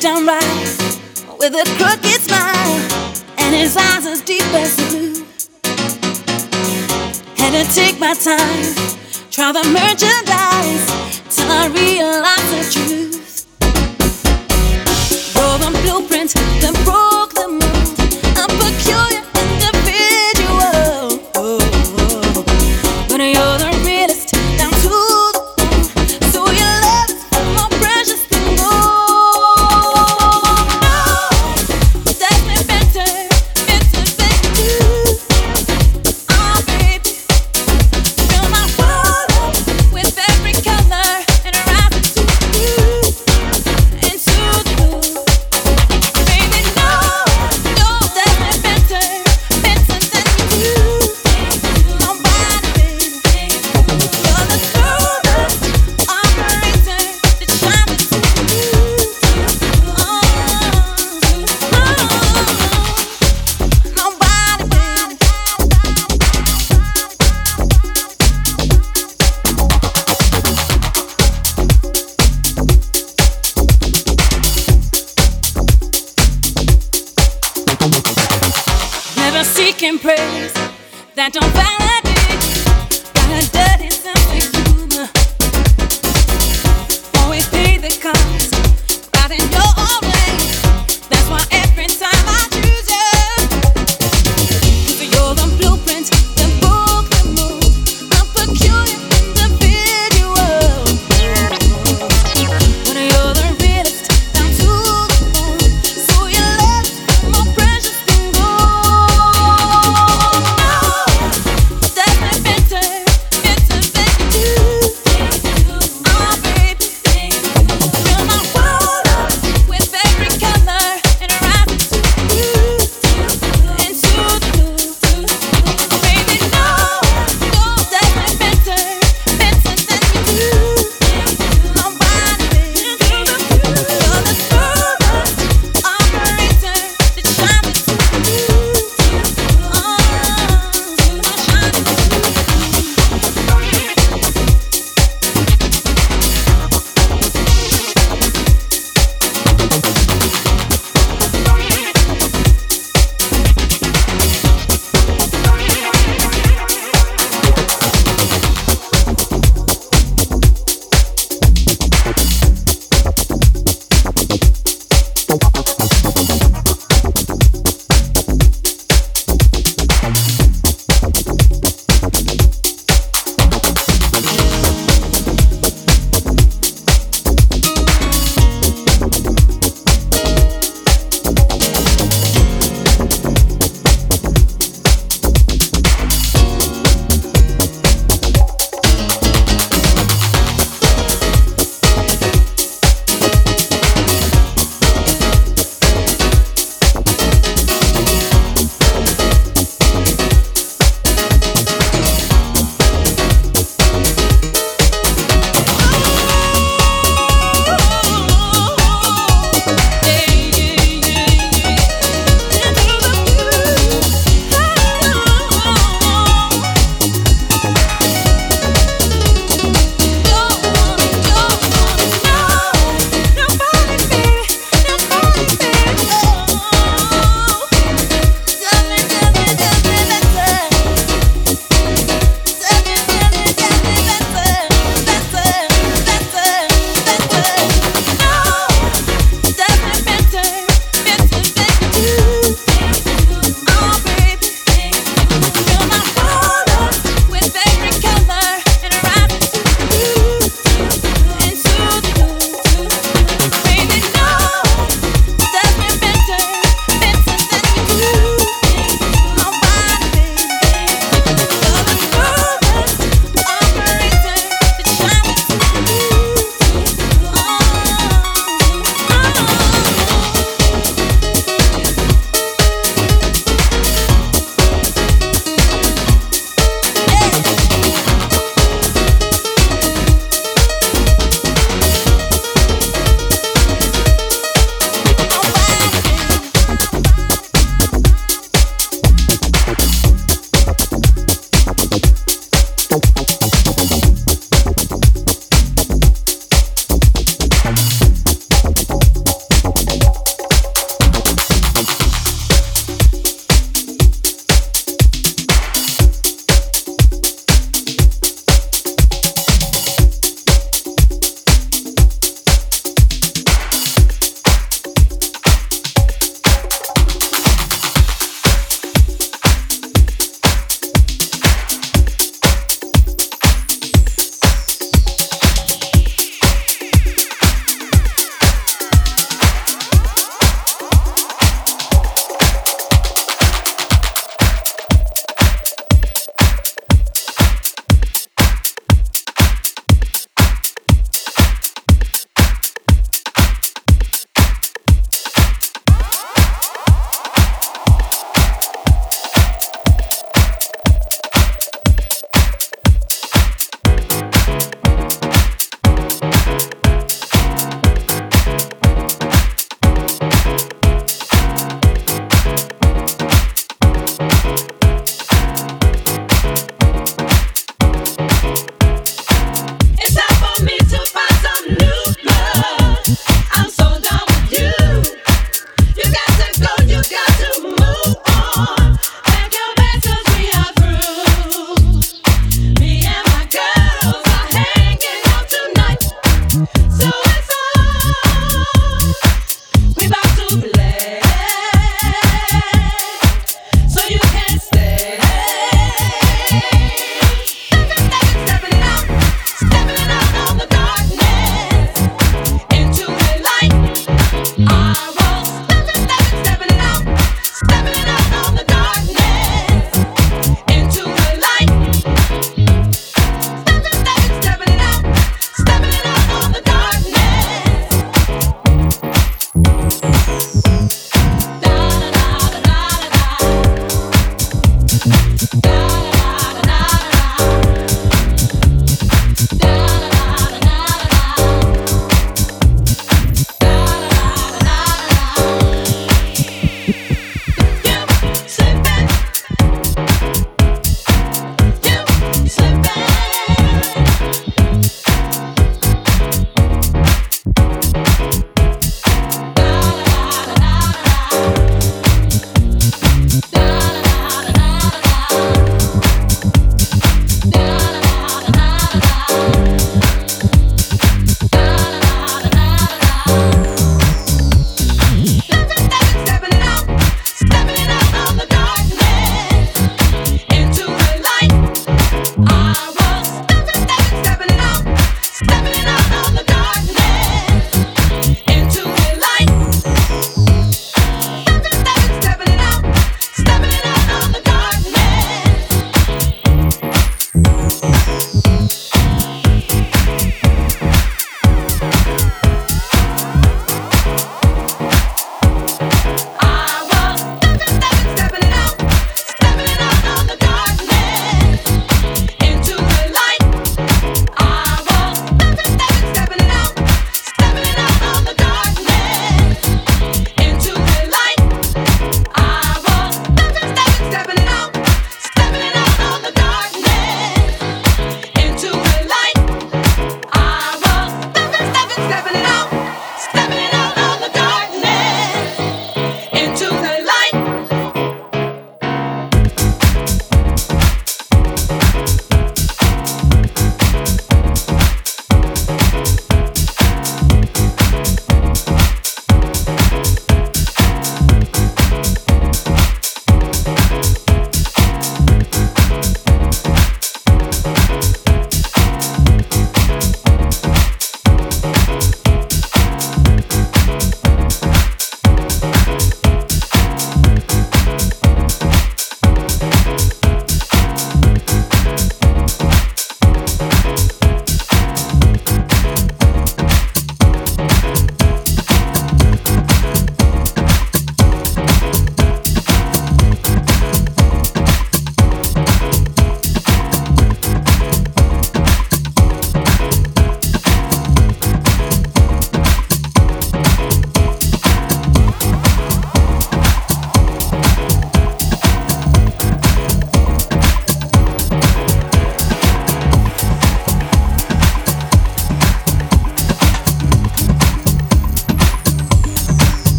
Down right with a crooked smile and his eyes as deep as the blue. Had to take my time, try the merchandise till I realized the truth. Roll the blueprint, the bro-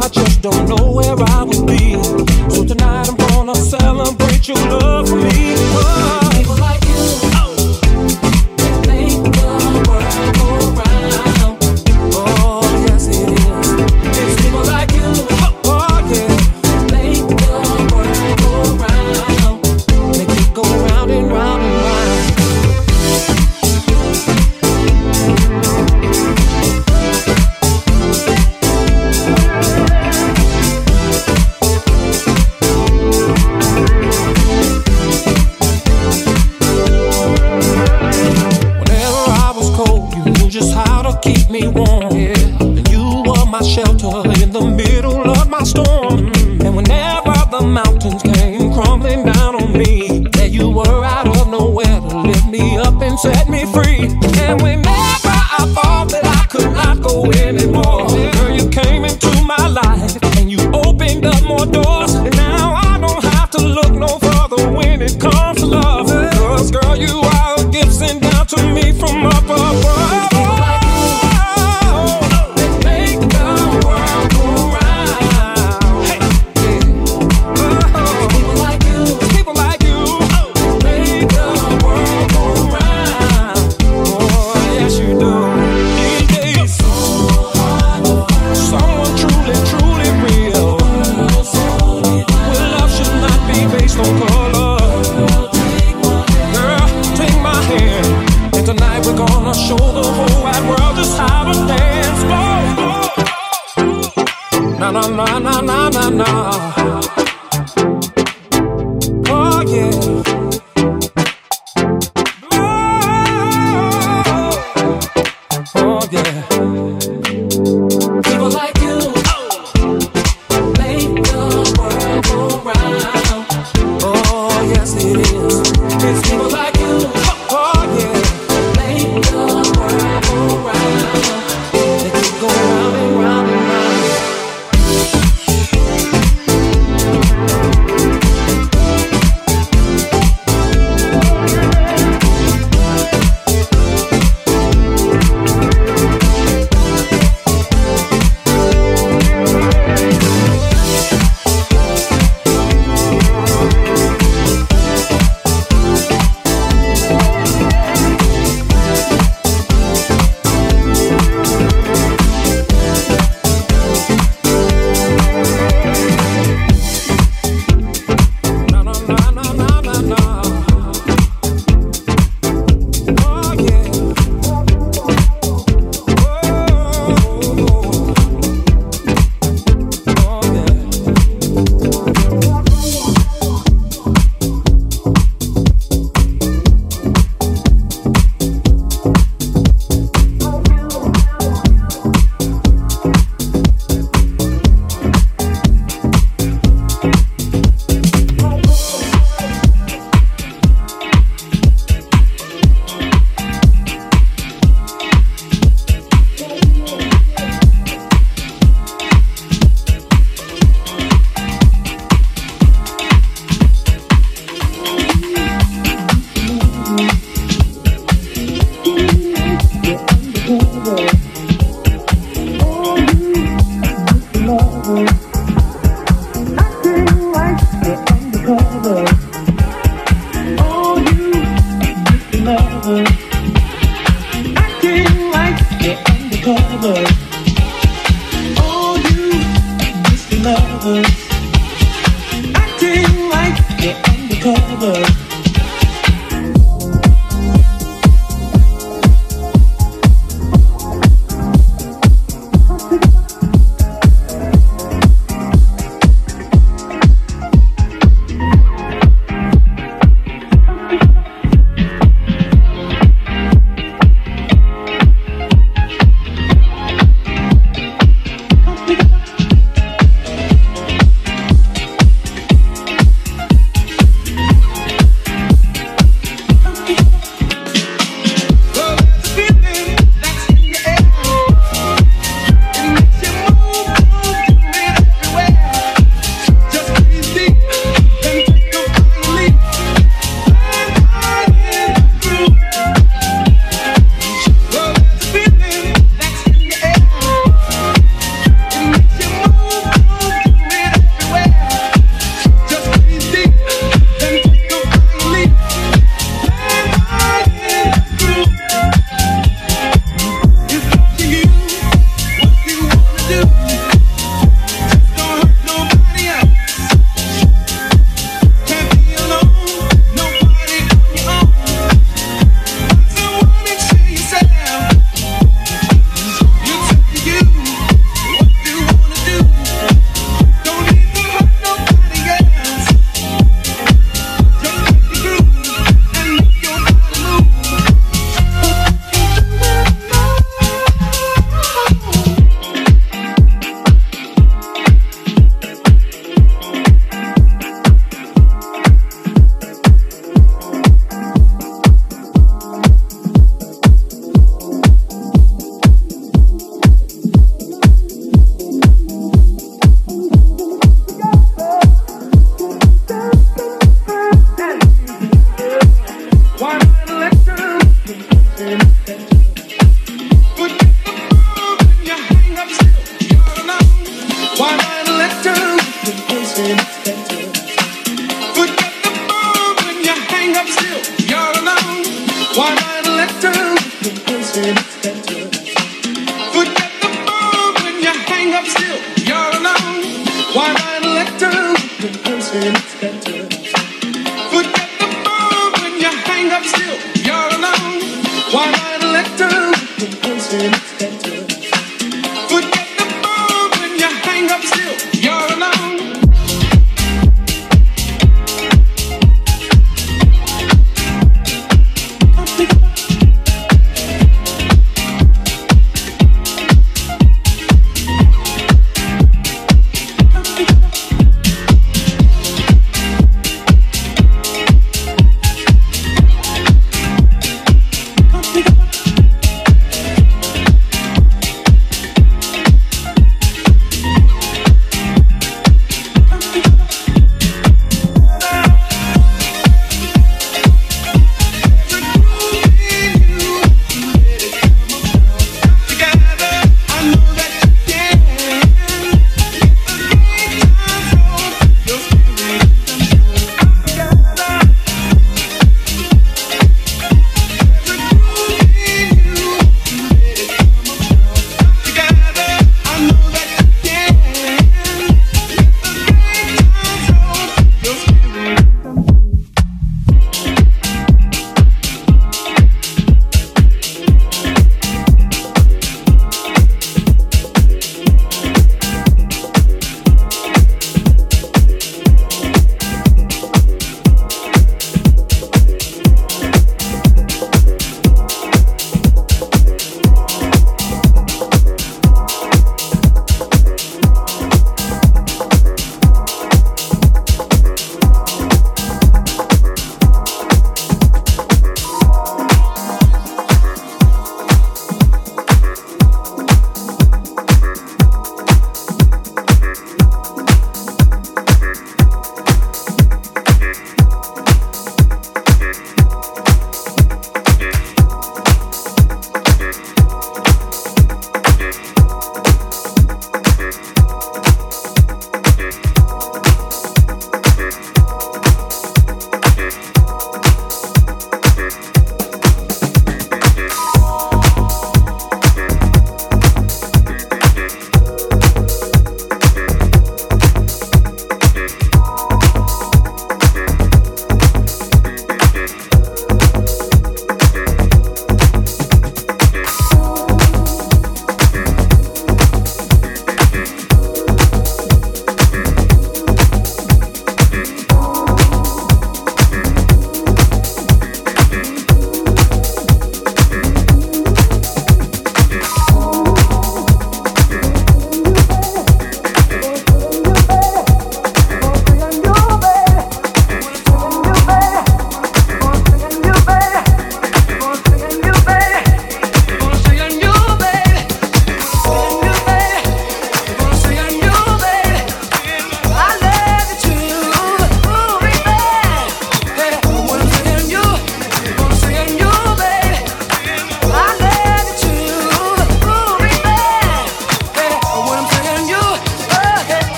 I just don't know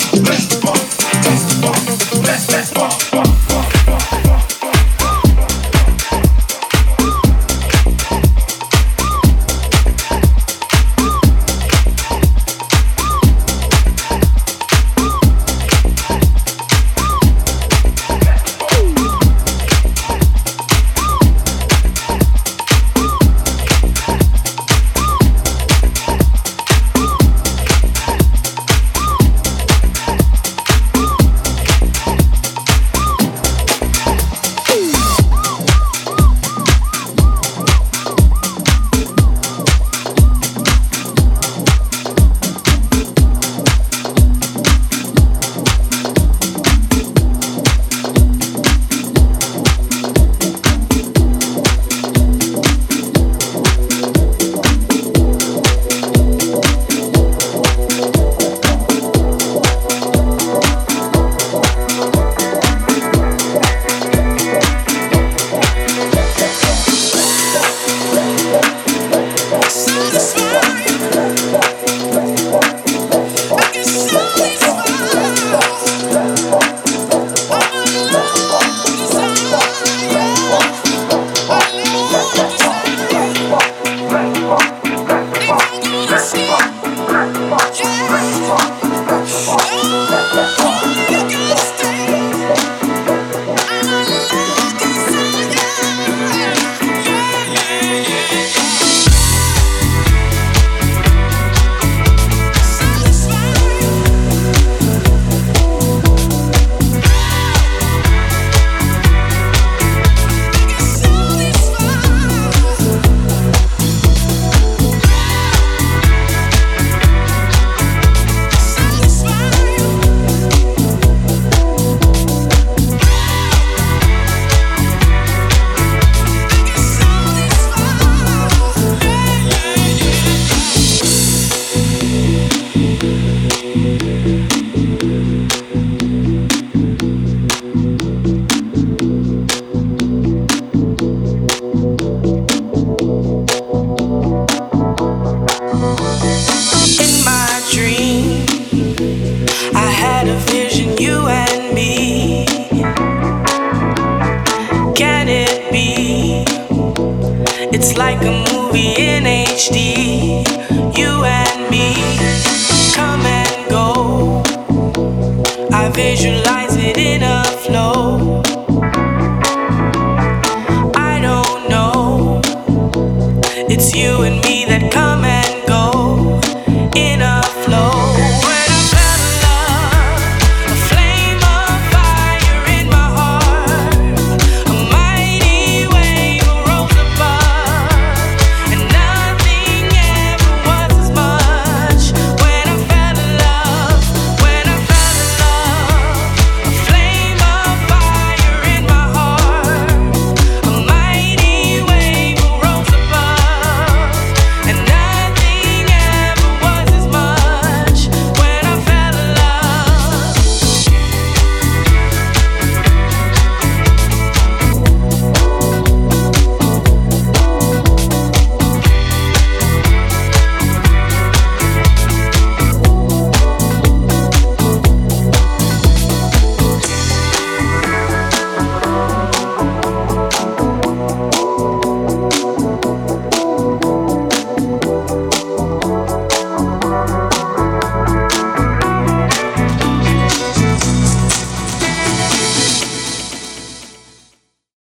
Let's party.